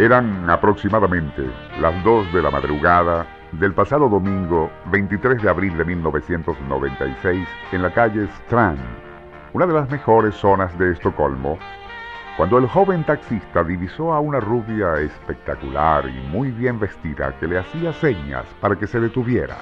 Eran aproximadamente las 2 de la madrugada del pasado domingo 23 de abril de 1996 en la calle Strand, una de las mejores zonas de Estocolmo, cuando el joven taxista divisó a una rubia espectacular y muy bien vestida que le hacía señas para que se detuviera.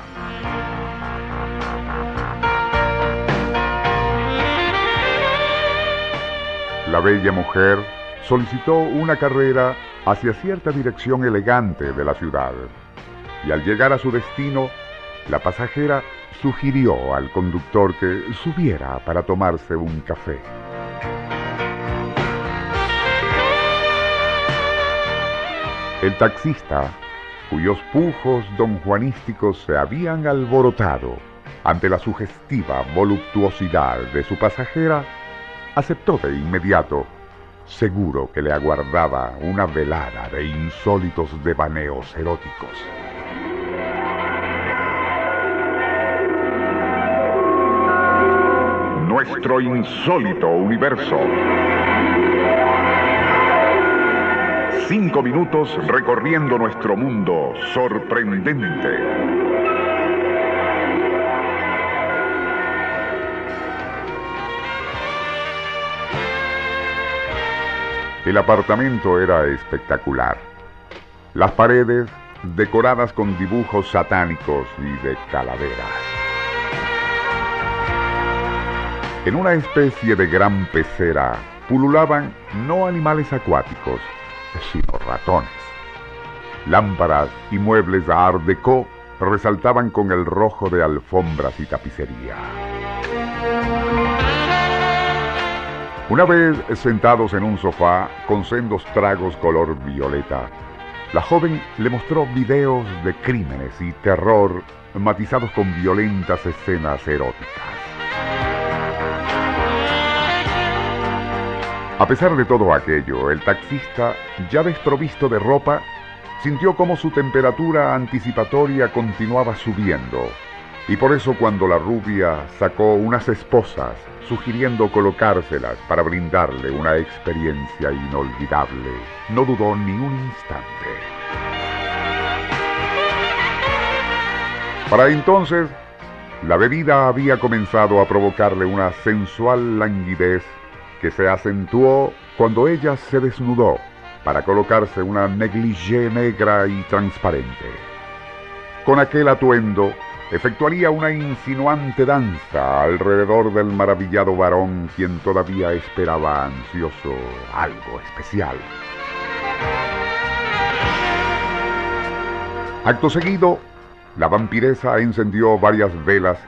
La bella mujer solicitó una carrera hacia cierta dirección elegante de la ciudad. Y al llegar a su destino, la pasajera sugirió al conductor que subiera para tomarse un café. El taxista, cuyos pujos don Juanísticos se habían alborotado ante la sugestiva voluptuosidad de su pasajera, aceptó de inmediato seguro que le aguardaba una velada de insólitos devaneos eróticos. Nuestro insólito universo. Cinco minutos recorriendo nuestro mundo sorprendente. El apartamento era espectacular. Las paredes decoradas con dibujos satánicos y de calaveras. En una especie de gran pecera pululaban no animales acuáticos, sino ratones. Lámparas y muebles Art Deco resaltaban con el rojo de alfombras y tapicería. Una vez sentados en un sofá con sendos tragos color violeta, la joven le mostró videos de crímenes y terror matizados con violentas escenas eróticas. A pesar de todo aquello, el taxista, ya desprovisto de ropa, sintió como su temperatura anticipatoria continuaba subiendo, y por eso cuando la rubia sacó unas esposas sugiriendo colocárselas para brindarle una experiencia inolvidable. No dudó ni un instante. Para entonces, la bebida había comenzado a provocarle una sensual languidez que se acentuó cuando ella se desnudó para colocarse una negligé negra y transparente. Con aquel atuendo, efectuaría una insinuante danza alrededor del maravillado varón quien todavía esperaba ansioso algo especial. Acto seguido, la vampiresa encendió varias velas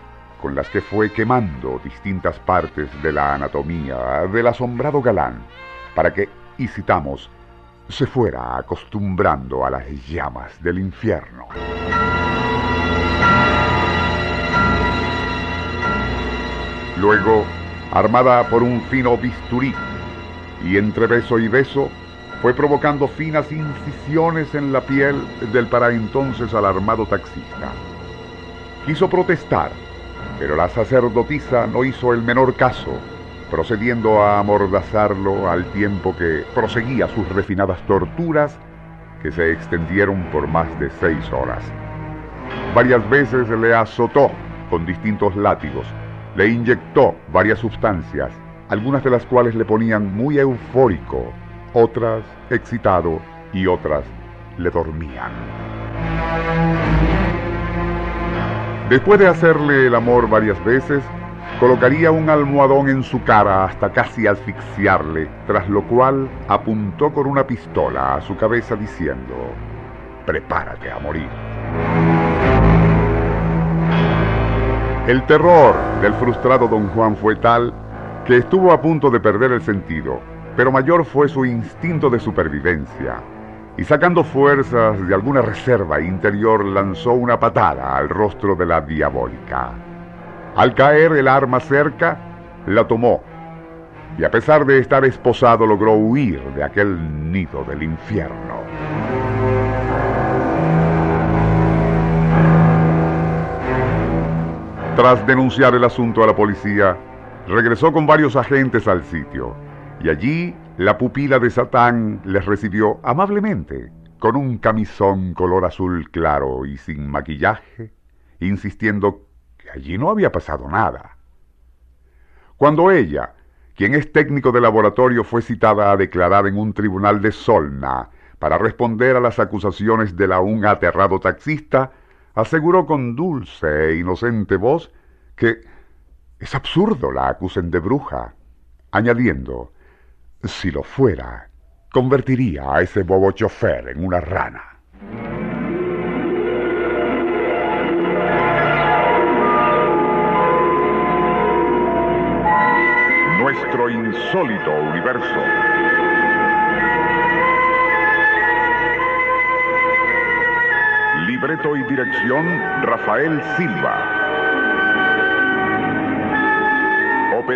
con las que fue quemando distintas partes de la anatomía del asombrado galán para que, y citamos, se fuera acostumbrando a las llamas del infierno. Luego, armada por un fino bisturí, y entre beso y beso, fue provocando finas incisiones en la piel del para entonces alarmado taxista. Quiso protestar, pero la sacerdotisa no hizo el menor caso, procediendo a amordazarlo al tiempo que proseguía sus refinadas torturas que se extendieron por más de seis horas. Varias veces le azotó con distintos látigos, le inyectó varias sustancias, algunas de las cuales le ponían muy eufórico, otras excitado y otras le dormían. Después de hacerle el amor varias veces, colocaría un almohadón en su cara hasta casi asfixiarle, tras lo cual apuntó con una pistola a su cabeza diciendo, prepárate a morir. El terror del frustrado don Juan fue tal que estuvo a punto de perder el sentido, pero mayor fue su instinto de supervivencia, y sacando fuerzas de alguna reserva interior lanzó una patada al rostro de la diabólica. Al caer el arma cerca, la tomó y a pesar de estar esposado logró huir de aquel nido del infierno. Tras denunciar el asunto a la policía, regresó con varios agentes al sitio y allí la pupila de Satán les recibió amablemente con un camisón color azul claro y sin maquillaje, insistiendo allí no había pasado nada. Cuando ella, quien es técnico de laboratorio, fue citada a declarar en un tribunal de Solna para responder a las acusaciones de la un aterrado taxista, aseguró con dulce e inocente voz que es absurdo la acusen de bruja, añadiendo, si lo fuera, convertiría a ese bobo chofer en una rana. nuestro insólito universo. Libreto y dirección Rafael Silva.